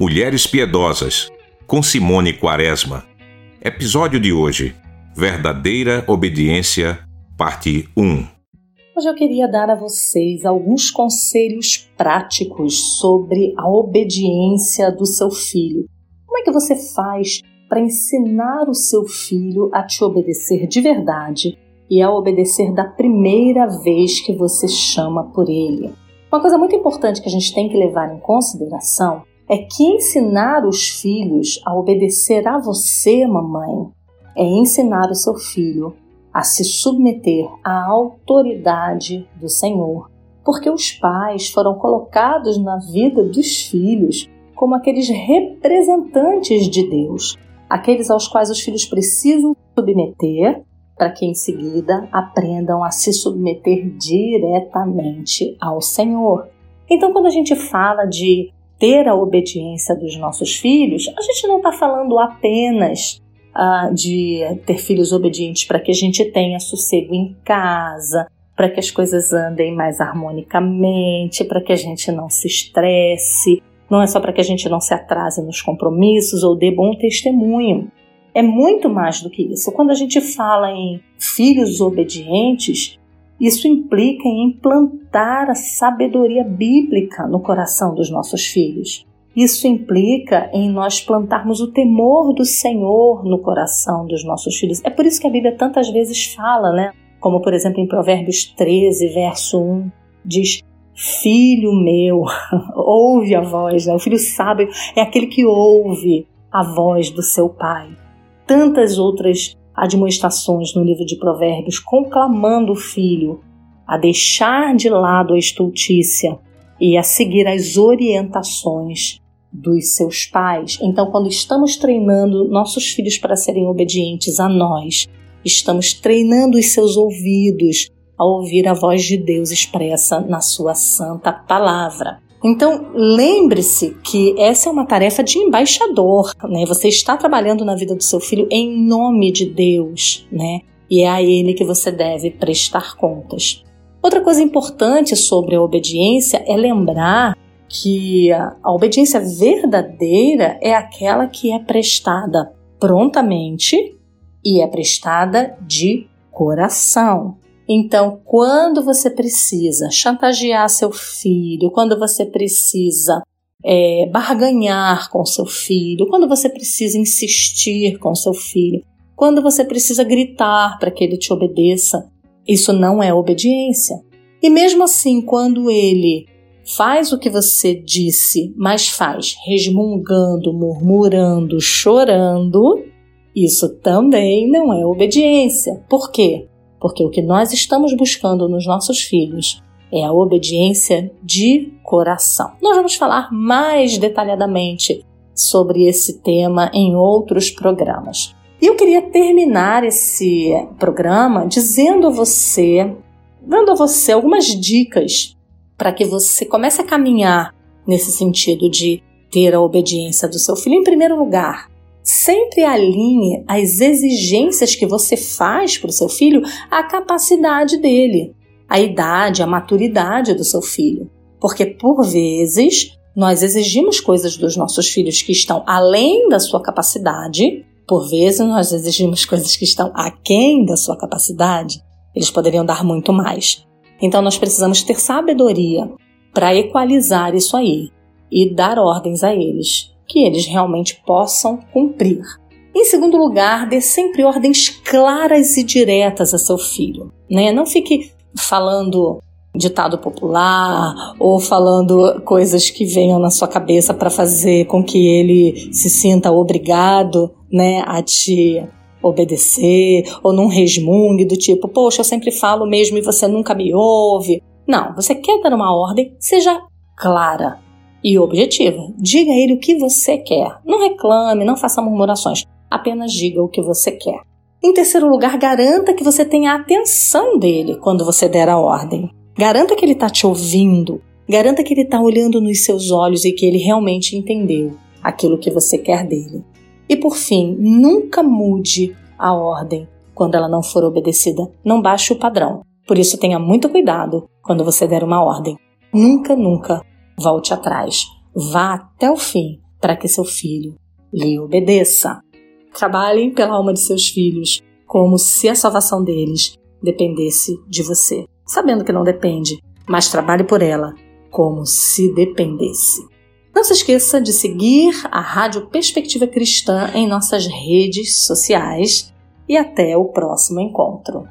Mulheres Piedosas, com Simone Quaresma. Episódio de hoje: Verdadeira Obediência, parte 1. Hoje eu queria dar a vocês alguns conselhos práticos sobre a obediência do seu filho. Como é que você faz para ensinar o seu filho a te obedecer de verdade e a obedecer da primeira vez que você chama por ele? Uma coisa muito importante que a gente tem que levar em consideração é que ensinar os filhos a obedecer a você, mamãe, é ensinar o seu filho a se submeter à autoridade do Senhor, porque os pais foram colocados na vida dos filhos como aqueles representantes de Deus, aqueles aos quais os filhos precisam submeter para que em seguida aprendam a se submeter diretamente ao Senhor. Então, quando a gente fala de ter a obediência dos nossos filhos, a gente não está falando apenas uh, de ter filhos obedientes para que a gente tenha sossego em casa, para que as coisas andem mais harmonicamente, para que a gente não se estresse, não é só para que a gente não se atrase nos compromissos ou dê bom testemunho. É muito mais do que isso. Quando a gente fala em filhos obedientes, isso implica em implantar a sabedoria bíblica no coração dos nossos filhos. Isso implica em nós plantarmos o temor do Senhor no coração dos nossos filhos. É por isso que a Bíblia tantas vezes fala, né? Como por exemplo em Provérbios 13, verso 1, diz: Filho meu, ouve a voz. Né? O filho sábio é aquele que ouve a voz do seu pai. Tantas outras admoestações no livro de Provérbios, conclamando o filho a deixar de lado a estultícia e a seguir as orientações dos seus pais. Então, quando estamos treinando nossos filhos para serem obedientes a nós, estamos treinando os seus ouvidos a ouvir a voz de Deus expressa na sua santa palavra. Então, lembre-se que essa é uma tarefa de embaixador, né? Você está trabalhando na vida do seu filho em nome de Deus, né? E é a ele que você deve prestar contas. Outra coisa importante sobre a obediência é lembrar que a obediência verdadeira é aquela que é prestada prontamente e é prestada de coração. Então, quando você precisa chantagear seu filho, quando você precisa é, barganhar com seu filho, quando você precisa insistir com seu filho, quando você precisa gritar para que ele te obedeça, isso não é obediência. E mesmo assim, quando ele faz o que você disse, mas faz resmungando, murmurando, chorando, isso também não é obediência. Por quê? Porque o que nós estamos buscando nos nossos filhos é a obediência de coração. Nós vamos falar mais detalhadamente sobre esse tema em outros programas. E eu queria terminar esse programa dizendo a você, dando a você algumas dicas para que você comece a caminhar nesse sentido de ter a obediência do seu filho. Em primeiro lugar, sempre alinhe as exigências que você faz para o seu filho à capacidade dele, à idade, à maturidade do seu filho. Porque por vezes nós exigimos coisas dos nossos filhos que estão além da sua capacidade, por vezes nós exigimos coisas que estão aquém da sua capacidade. Eles poderiam dar muito mais. Então nós precisamos ter sabedoria para equalizar isso aí e dar ordens a eles que eles realmente possam cumprir. Em segundo lugar, dê sempre ordens claras e diretas a seu filho. Né? Não fique falando ditado popular ou falando coisas que venham na sua cabeça para fazer com que ele se sinta obrigado né, a te obedecer, ou num resmungue do tipo, poxa, eu sempre falo mesmo e você nunca me ouve. Não, você quer dar uma ordem, seja clara, e objetiva. Diga a ele o que você quer. Não reclame, não faça murmurações. Apenas diga o que você quer. Em terceiro lugar, garanta que você tenha a atenção dele quando você der a ordem. Garanta que ele está te ouvindo. Garanta que ele está olhando nos seus olhos e que ele realmente entendeu aquilo que você quer dele. E por fim, nunca mude a ordem quando ela não for obedecida. Não baixe o padrão. Por isso, tenha muito cuidado quando você der uma ordem. Nunca, nunca volte atrás. Vá até o fim, para que seu filho lhe obedeça. Trabalhem pela alma de seus filhos, como se a salvação deles dependesse de você, sabendo que não depende, mas trabalhe por ela como se dependesse. Não se esqueça de seguir a Rádio Perspectiva Cristã em nossas redes sociais e até o próximo encontro.